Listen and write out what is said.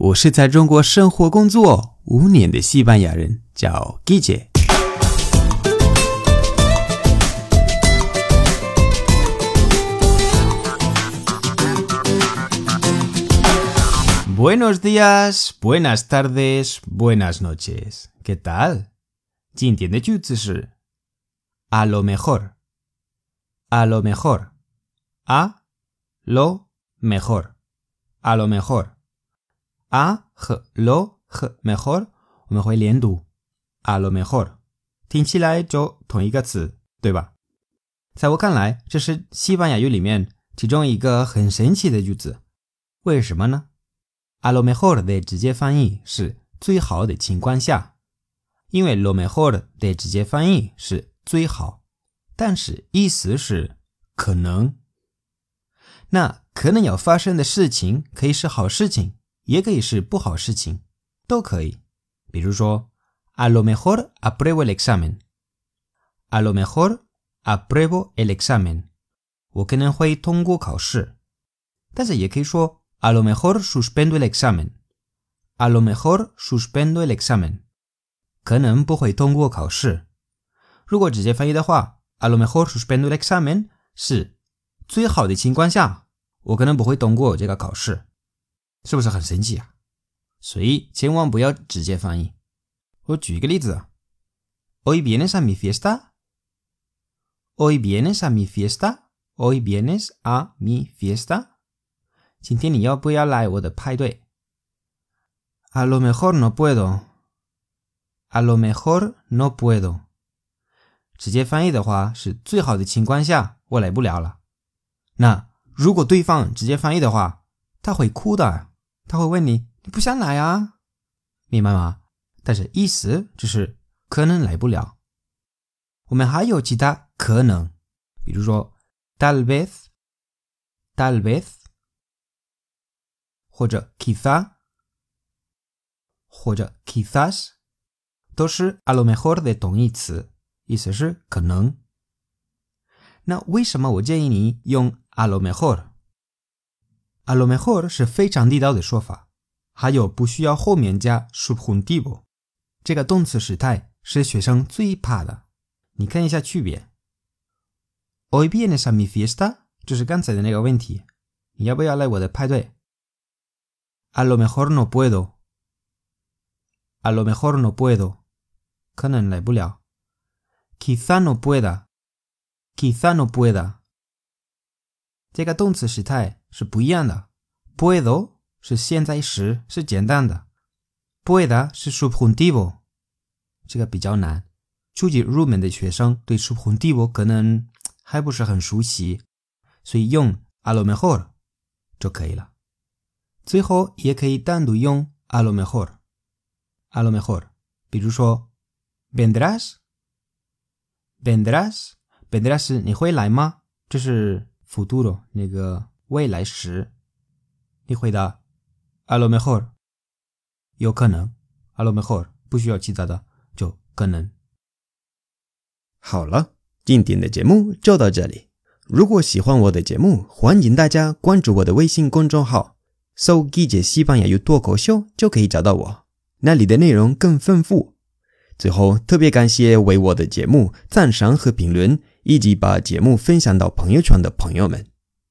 我是在中国生活工作五年的西班牙人，叫 Guille。Buenos días, buenas tardes, buenas noches. ¿Qué tal? 今天的句子是 a lo mejor, a lo mejor, a lo mejor, a lo mejor, A 和 lo 和 mejor 我们会连读 a lo mejor，听起来就同一个词，对吧？在我看来，这是西班牙语里面其中一个很神奇的句子。为什么呢？a lo mejor 的直接翻译是最好的情况下。因为 lo mejor 的直接翻译是最好，但是意思是可能。那可能要发生的事情可以是好事情，也可以是不好事情，都可以。比如说，a lo mejor apruebo el examen，a lo mejor apruebo el examen，我可能会通过考试。但是也可以说，a lo mejor suspendo el examen，a lo mejor suspendo el examen。可能不会通过考试。如果直接翻译的话，a lo mejor suspendo el examen 是最好的情况下，我可能不会通过这个考试，是不是很神奇啊？所以千万不要直接翻译。我举一个例子：Hoy vienes a mi fiesta？Hoy vienes a mi fiesta？Hoy vienes a mi fiesta？今天你要不要来我的派对？A lo mejor no puedo。A lo mejor no puedo。直接翻译的话是最好的情况下我来不了了。那如果对方直接翻译的话，他会哭的，他会问你你不想来啊？明白吗？但是意思就是可能来不了。我们还有其他可能，比如说 tal vez，tal vez，或者 quizá，或者 quizás。都是 a lo mejor 的同义词，意思是可能。那为什么我建议你用 a lo mejor？a lo mejor 是非常地道的说法，还有不需要后面加 subjuntivo，这个动词时态是学生最怕的。你看一下区别。Hoy vienes a mi fiesta？就是刚才的那个问题，你要不要来我的派对？A lo mejor no puedo。A lo mejor no puedo。可能来不了。Quizá no pueda, quizá no pueda。这个动词时态 是不一样的。Puedo 是现在时，是简单的。Pueda 是 subjuntivo，这个比较难。初级入门的学生对 subjuntivo 可能还不是很熟悉，所以用 a lo mejor 就可以了。最后也可以单独用 a lo mejor，a lo mejor。比如说。vendrás，vendrás，vendrás，你会来吗？这是 futuro 那个未来时。你回答 a lo mejor，有可能 a lo mejor，不需要其他的，就可能。好了，今天的节目就到这里。如果喜欢我的节目，欢迎大家关注我的微信公众号，搜“季姐西班牙语脱口秀”就可以找到我，那里的内容更丰富。最后，特别感谢为我的节目赞赏和评论，以及把节目分享到朋友圈的朋友们。